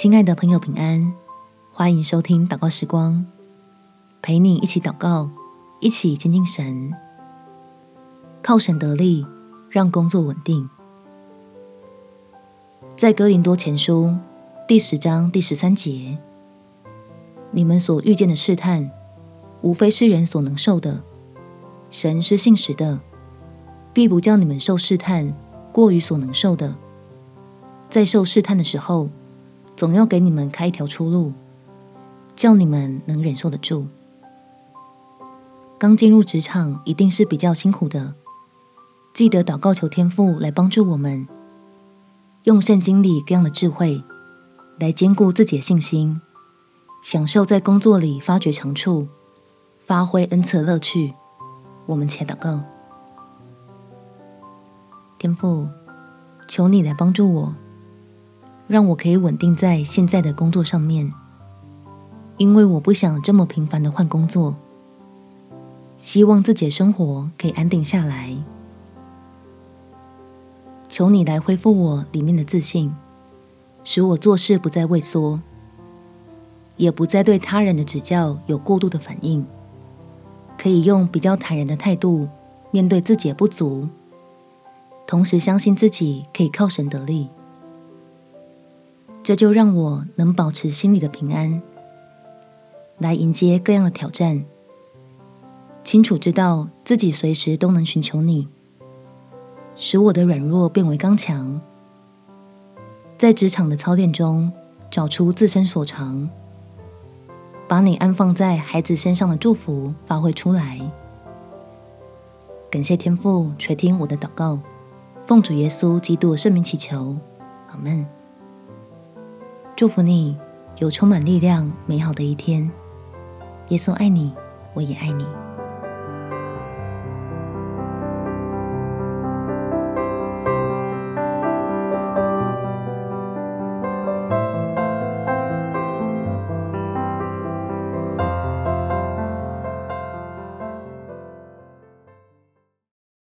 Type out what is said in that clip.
亲爱的朋友，平安！欢迎收听祷告时光，陪你一起祷告，一起亲近神，靠神得力，让工作稳定。在哥林多前书第十章第十三节，你们所遇见的试探，无非是人所能受的。神是信实的，必不叫你们受试探过于所能受的。在受试探的时候，总要给你们开一条出路，叫你们能忍受得住。刚进入职场一定是比较辛苦的，记得祷告求天父来帮助我们，用圣经里各样的智慧来坚固自己的信心，享受在工作里发掘长处、发挥恩赐的乐趣。我们且祷告，天父，求你来帮助我。让我可以稳定在现在的工作上面，因为我不想这么频繁的换工作。希望自己的生活可以安定下来。求你来恢复我里面的自信，使我做事不再畏缩，也不再对他人的指教有过度的反应，可以用比较坦然的态度面对自己的不足，同时相信自己可以靠神得力。这就让我能保持心里的平安，来迎接各样的挑战。清楚知道自己随时都能寻求你，使我的软弱变为刚强。在职场的操练中，找出自身所长，把你安放在孩子身上的祝福发挥出来。感谢天父垂听我的祷告，奉主耶稣基督圣名祈求，阿门。祝福你有充满力量、美好的一天。耶稣爱你，我也爱你。